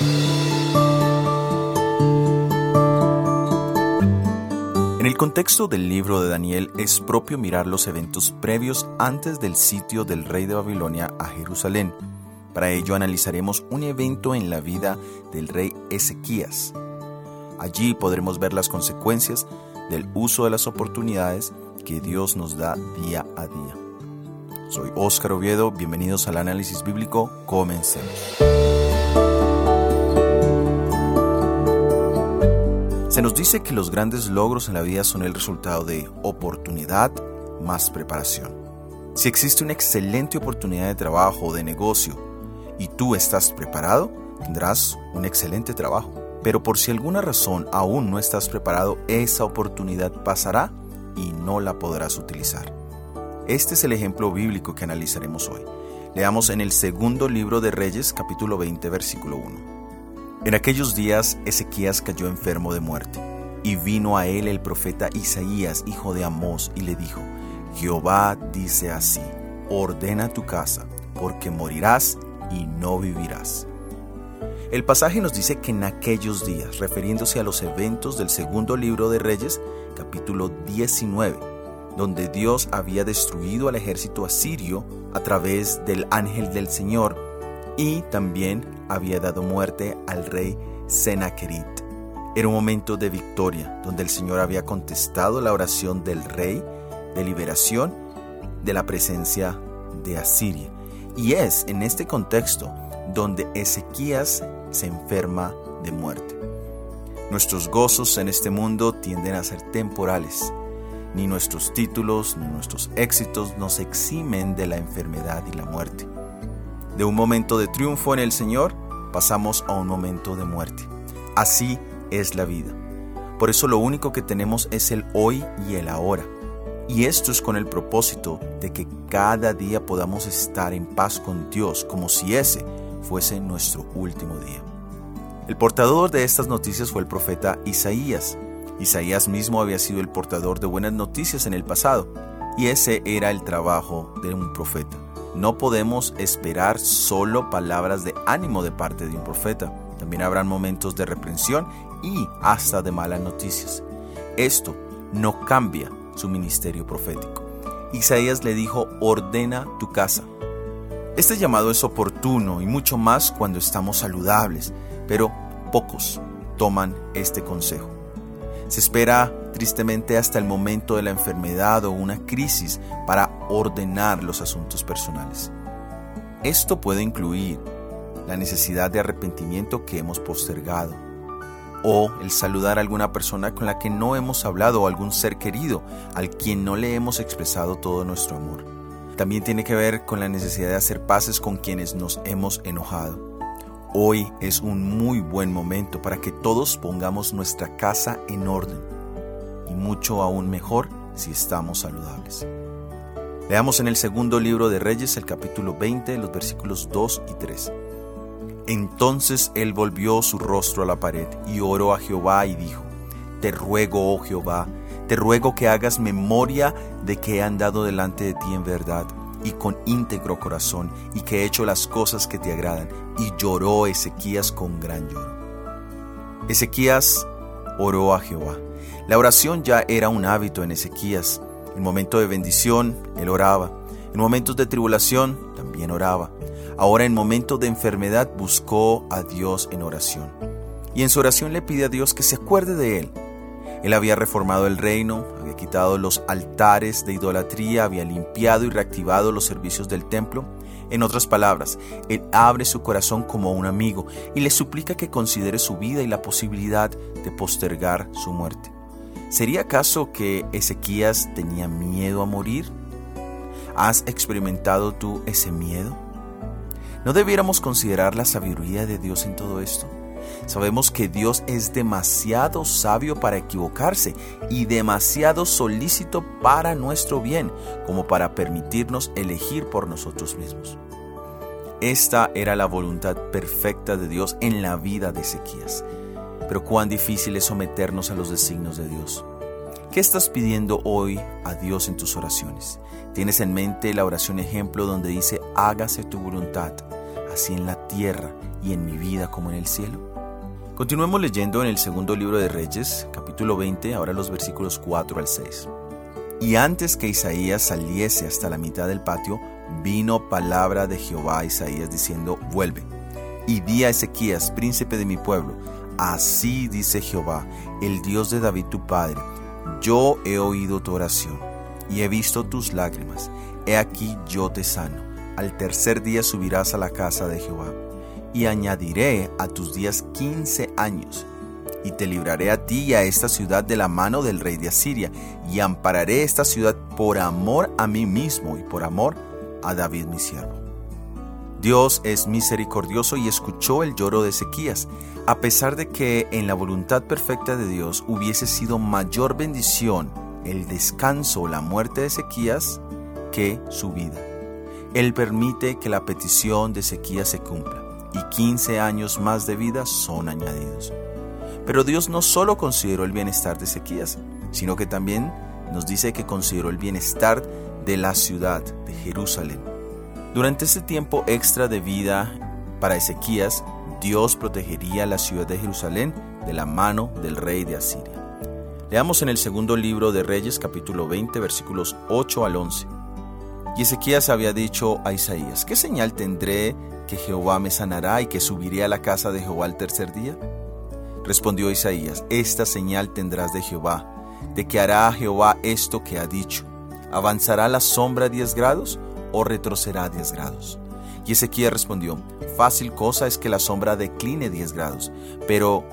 En el contexto del libro de Daniel es propio mirar los eventos previos antes del sitio del rey de Babilonia a Jerusalén. Para ello analizaremos un evento en la vida del rey Ezequías. Allí podremos ver las consecuencias del uso de las oportunidades que Dios nos da día a día. Soy Óscar Oviedo, bienvenidos al análisis bíblico, comencemos. Se nos dice que los grandes logros en la vida son el resultado de oportunidad más preparación. Si existe una excelente oportunidad de trabajo o de negocio y tú estás preparado, tendrás un excelente trabajo. Pero por si alguna razón aún no estás preparado, esa oportunidad pasará y no la podrás utilizar. Este es el ejemplo bíblico que analizaremos hoy. Leamos en el segundo libro de Reyes capítulo 20 versículo 1. En aquellos días Ezequías cayó enfermo de muerte, y vino a él el profeta Isaías, hijo de Amós, y le dijo, Jehová dice así, ordena tu casa, porque morirás y no vivirás. El pasaje nos dice que en aquellos días, refiriéndose a los eventos del segundo libro de Reyes, capítulo 19, donde Dios había destruido al ejército asirio a través del ángel del Señor y también había dado muerte al rey Sennacherib. Era un momento de victoria, donde el Señor había contestado la oración del rey de liberación de la presencia de Asiria. Y es en este contexto donde Ezequías se enferma de muerte. Nuestros gozos en este mundo tienden a ser temporales. Ni nuestros títulos ni nuestros éxitos nos eximen de la enfermedad y la muerte. De un momento de triunfo en el Señor pasamos a un momento de muerte. Así es la vida. Por eso lo único que tenemos es el hoy y el ahora. Y esto es con el propósito de que cada día podamos estar en paz con Dios como si ese fuese nuestro último día. El portador de estas noticias fue el profeta Isaías. Isaías mismo había sido el portador de buenas noticias en el pasado, y ese era el trabajo de un profeta. No podemos esperar solo palabras de ánimo de parte de un profeta. También habrán momentos de reprensión y hasta de malas noticias. Esto no cambia su ministerio profético. Isaías le dijo, ordena tu casa. Este llamado es oportuno y mucho más cuando estamos saludables, pero pocos toman este consejo. Se espera tristemente hasta el momento de la enfermedad o una crisis para ordenar los asuntos personales. Esto puede incluir la necesidad de arrepentimiento que hemos postergado, o el saludar a alguna persona con la que no hemos hablado o algún ser querido al quien no le hemos expresado todo nuestro amor. También tiene que ver con la necesidad de hacer paces con quienes nos hemos enojado. Hoy es un muy buen momento para que todos pongamos nuestra casa en orden y mucho aún mejor si estamos saludables. Leamos en el segundo libro de Reyes el capítulo 20, los versículos 2 y 3. Entonces él volvió su rostro a la pared y oró a Jehová y dijo, Te ruego, oh Jehová, te ruego que hagas memoria de que he andado delante de ti en verdad y con íntegro corazón, y que he hecho las cosas que te agradan. Y lloró Ezequías con gran lloro. Ezequías oró a Jehová. La oración ya era un hábito en Ezequías. En momento de bendición, él oraba. En momentos de tribulación, también oraba. Ahora en momentos de enfermedad buscó a Dios en oración. Y en su oración le pide a Dios que se acuerde de él él había reformado el reino, había quitado los altares de idolatría, había limpiado y reactivado los servicios del templo. En otras palabras, Él abre su corazón como un amigo y le suplica que considere su vida y la posibilidad de postergar su muerte. ¿Sería acaso que Ezequías tenía miedo a morir? ¿Has experimentado tú ese miedo? ¿No debiéramos considerar la sabiduría de Dios en todo esto? Sabemos que Dios es demasiado sabio para equivocarse y demasiado solícito para nuestro bien como para permitirnos elegir por nosotros mismos. Esta era la voluntad perfecta de Dios en la vida de Ezequías. Pero cuán difícil es someternos a los designios de Dios. ¿Qué estás pidiendo hoy a Dios en tus oraciones? ¿Tienes en mente la oración ejemplo donde dice hágase tu voluntad, así en la tierra y en mi vida como en el cielo? Continuemos leyendo en el segundo libro de Reyes, capítulo 20, ahora los versículos 4 al 6. Y antes que Isaías saliese hasta la mitad del patio, vino palabra de Jehová a Isaías diciendo, vuelve, y di a Ezequías, príncipe de mi pueblo, así dice Jehová, el Dios de David tu padre, yo he oído tu oración, y he visto tus lágrimas, he aquí yo te sano, al tercer día subirás a la casa de Jehová, y añadiré a tus días quince años, y te libraré a ti y a esta ciudad de la mano del rey de Asiria, y ampararé esta ciudad por amor a mí mismo y por amor a David mi siervo. Dios es misericordioso y escuchó el lloro de Ezequías, a pesar de que en la voluntad perfecta de Dios hubiese sido mayor bendición el descanso o la muerte de Ezequías que su vida. Él permite que la petición de Ezequías se cumpla y 15 años más de vida son añadidos. Pero Dios no solo consideró el bienestar de Ezequías, sino que también nos dice que consideró el bienestar de la ciudad de Jerusalén. Durante este tiempo extra de vida para Ezequías, Dios protegería la ciudad de Jerusalén de la mano del rey de Asiria. Leamos en el segundo libro de Reyes capítulo 20 versículos 8 al 11. Y Ezequías había dicho a Isaías, ¿qué señal tendré que Jehová me sanará y que subiré a la casa de Jehová el tercer día? Respondió Isaías, esta señal tendrás de Jehová, de que hará Jehová esto que ha dicho. ¿Avanzará la sombra diez grados o retrocederá diez grados? Y Ezequiel respondió, fácil cosa es que la sombra decline diez grados, pero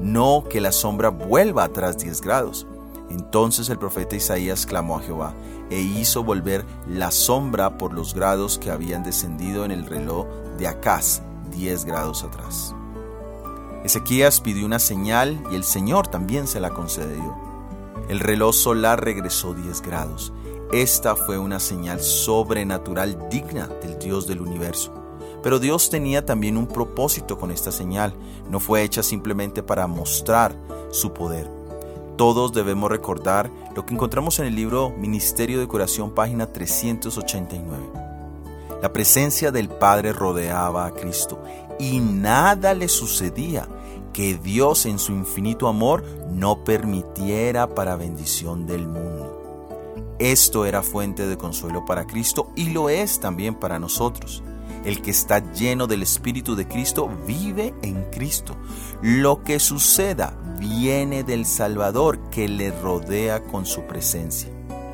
no que la sombra vuelva atrás diez grados. Entonces el profeta Isaías clamó a Jehová e hizo volver la sombra por los grados que habían descendido en el reloj de Acaz diez grados atrás. Ezequías pidió una señal y el Señor también se la concedió. El reloj solar regresó 10 grados. Esta fue una señal sobrenatural digna del Dios del universo. Pero Dios tenía también un propósito con esta señal. No fue hecha simplemente para mostrar su poder. Todos debemos recordar lo que encontramos en el libro Ministerio de Curación, página 389. La presencia del Padre rodeaba a Cristo y nada le sucedía que Dios en su infinito amor no permitiera para bendición del mundo. Esto era fuente de consuelo para Cristo y lo es también para nosotros. El que está lleno del Espíritu de Cristo vive en Cristo. Lo que suceda viene del Salvador que le rodea con su presencia.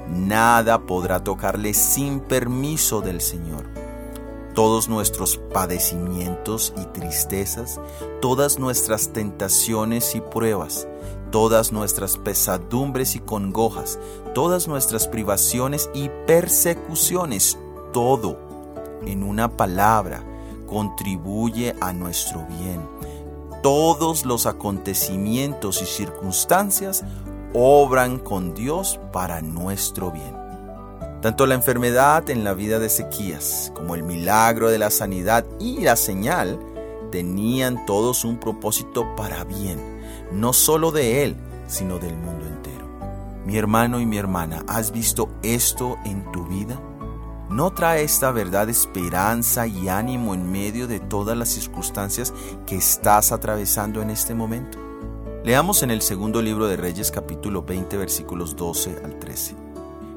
Nada podrá tocarle sin permiso del Señor todos nuestros padecimientos y tristezas, todas nuestras tentaciones y pruebas, todas nuestras pesadumbres y congojas, todas nuestras privaciones y persecuciones, todo, en una palabra, contribuye a nuestro bien. Todos los acontecimientos y circunstancias obran con Dios para nuestro bien. Tanto la enfermedad en la vida de Ezequías como el milagro de la sanidad y la señal tenían todos un propósito para bien, no solo de él, sino del mundo entero. Mi hermano y mi hermana, ¿has visto esto en tu vida? ¿No trae esta verdad esperanza y ánimo en medio de todas las circunstancias que estás atravesando en este momento? Leamos en el segundo libro de Reyes capítulo 20 versículos 12 al 13.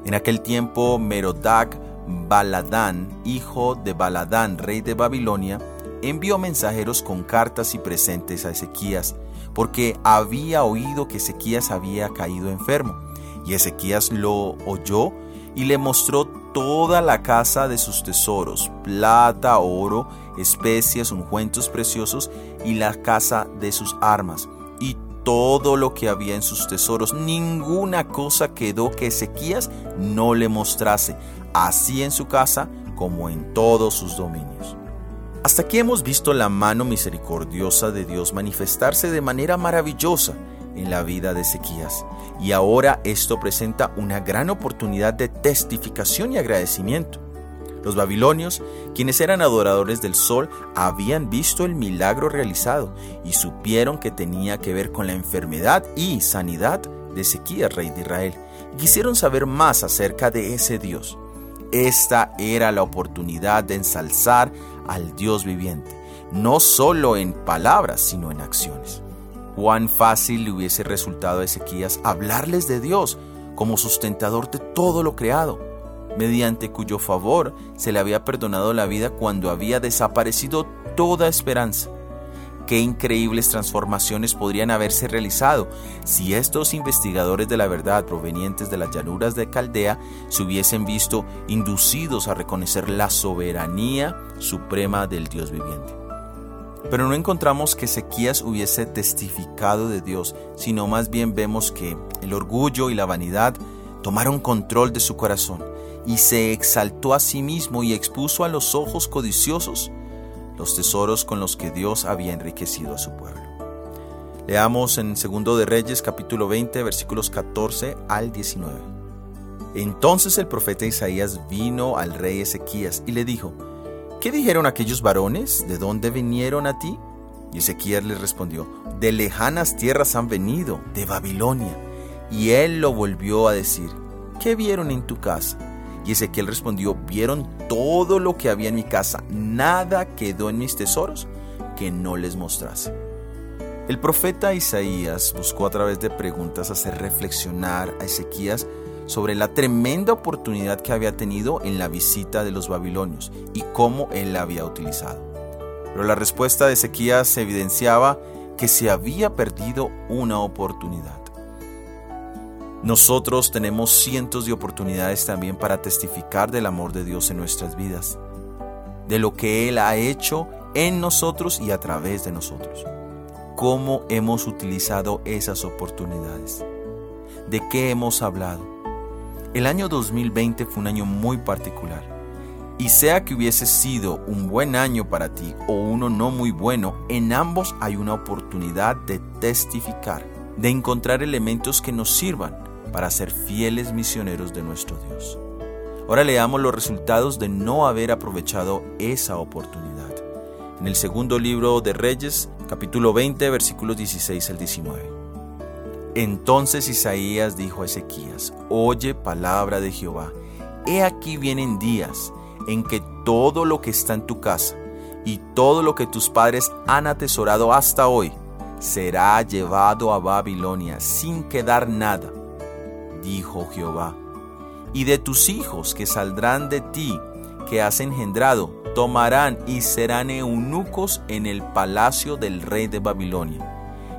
En aquel tiempo Merodac Baladán, hijo de Baladán, rey de Babilonia, envió mensajeros con cartas y presentes a Ezequías, porque había oído que Ezequías había caído enfermo. Y Ezequías lo oyó y le mostró toda la casa de sus tesoros, plata, oro, especias, ungüentos preciosos y la casa de sus armas todo lo que había en sus tesoros. Ninguna cosa quedó que Ezequías no le mostrase, así en su casa como en todos sus dominios. Hasta aquí hemos visto la mano misericordiosa de Dios manifestarse de manera maravillosa en la vida de Ezequías. Y ahora esto presenta una gran oportunidad de testificación y agradecimiento. Los babilonios, quienes eran adoradores del sol, habían visto el milagro realizado y supieron que tenía que ver con la enfermedad y sanidad de Ezequías, rey de Israel. quisieron saber más acerca de ese Dios. Esta era la oportunidad de ensalzar al Dios viviente. no solo en palabras, sino en acciones. Cuán fácil le hubiese resultado a Ezequías hablarles de Dios como sustentador de todo lo creado, mediante cuyo favor se le había perdonado la vida cuando había desaparecido toda esperanza. Qué increíbles transformaciones podrían haberse realizado si estos investigadores de la verdad provenientes de las llanuras de Caldea se hubiesen visto inducidos a reconocer la soberanía suprema del Dios viviente. Pero no encontramos que Ezequías hubiese testificado de Dios, sino más bien vemos que el orgullo y la vanidad tomaron control de su corazón y se exaltó a sí mismo y expuso a los ojos codiciosos los tesoros con los que Dios había enriquecido a su pueblo. Leamos en 2 de Reyes capítulo 20 versículos 14 al 19. Entonces el profeta Isaías vino al rey Ezequías y le dijo, ¿Qué dijeron aquellos varones? ¿De dónde vinieron a ti? Y Ezequías le respondió, de lejanas tierras han venido, de Babilonia. Y él lo volvió a decir, ¿qué vieron en tu casa? Y Ezequiel respondió, vieron todo lo que había en mi casa, nada quedó en mis tesoros que no les mostrase. El profeta Isaías buscó a través de preguntas hacer reflexionar a Ezequías sobre la tremenda oportunidad que había tenido en la visita de los babilonios y cómo él la había utilizado. Pero la respuesta de Ezequías evidenciaba que se había perdido una oportunidad. Nosotros tenemos cientos de oportunidades también para testificar del amor de Dios en nuestras vidas, de lo que Él ha hecho en nosotros y a través de nosotros. ¿Cómo hemos utilizado esas oportunidades? ¿De qué hemos hablado? El año 2020 fue un año muy particular. Y sea que hubiese sido un buen año para ti o uno no muy bueno, en ambos hay una oportunidad de testificar, de encontrar elementos que nos sirvan para ser fieles misioneros de nuestro Dios. Ahora leamos los resultados de no haber aprovechado esa oportunidad. En el segundo libro de Reyes, capítulo 20, versículos 16 al 19. Entonces Isaías dijo a Ezequías, Oye palabra de Jehová, he aquí vienen días en que todo lo que está en tu casa y todo lo que tus padres han atesorado hasta hoy será llevado a Babilonia sin quedar nada dijo Jehová. Y de tus hijos que saldrán de ti, que has engendrado, tomarán y serán eunucos en el palacio del rey de Babilonia.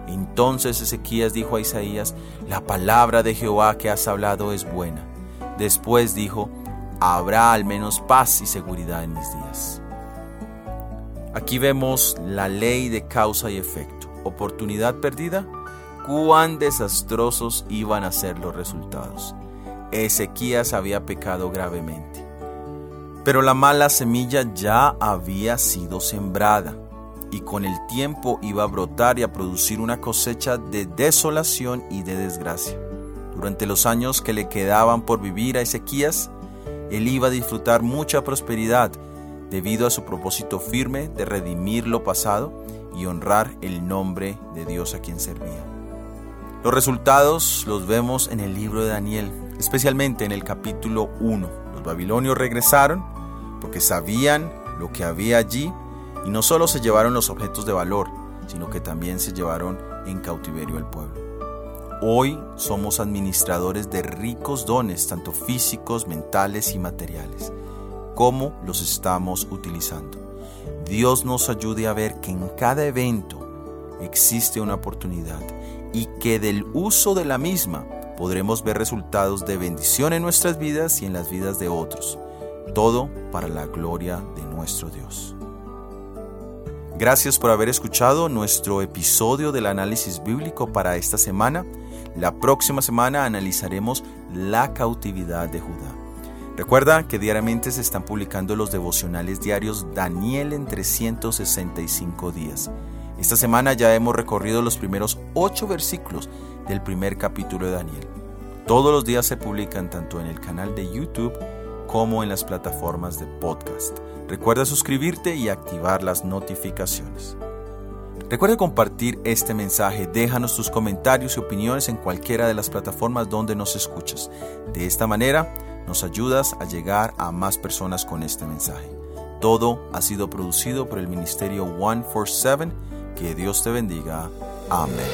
Entonces Ezequías dijo a Isaías, la palabra de Jehová que has hablado es buena. Después dijo, habrá al menos paz y seguridad en mis días. Aquí vemos la ley de causa y efecto. Oportunidad perdida, cuán desastrosos iban a ser los resultados. Ezequías había pecado gravemente. Pero la mala semilla ya había sido sembrada y con el tiempo iba a brotar y a producir una cosecha de desolación y de desgracia. Durante los años que le quedaban por vivir a Ezequías, él iba a disfrutar mucha prosperidad debido a su propósito firme de redimir lo pasado y honrar el nombre de Dios a quien servía. Los resultados los vemos en el libro de Daniel, especialmente en el capítulo 1. Los babilonios regresaron porque sabían lo que había allí y no solo se llevaron los objetos de valor, sino que también se llevaron en cautiverio al pueblo. Hoy somos administradores de ricos dones, tanto físicos, mentales y materiales. ¿Cómo los estamos utilizando? Dios nos ayude a ver que en cada evento existe una oportunidad y que del uso de la misma podremos ver resultados de bendición en nuestras vidas y en las vidas de otros. Todo para la gloria de nuestro Dios. Gracias por haber escuchado nuestro episodio del análisis bíblico para esta semana. La próxima semana analizaremos la cautividad de Judá. Recuerda que diariamente se están publicando los devocionales diarios Daniel en 365 días. Esta semana ya hemos recorrido los primeros ocho versículos del primer capítulo de Daniel. Todos los días se publican tanto en el canal de YouTube como en las plataformas de podcast. Recuerda suscribirte y activar las notificaciones. Recuerda compartir este mensaje, déjanos tus comentarios y opiniones en cualquiera de las plataformas donde nos escuchas. De esta manera nos ayudas a llegar a más personas con este mensaje. Todo ha sido producido por el Ministerio 147. Que Dios te bendiga. Amén.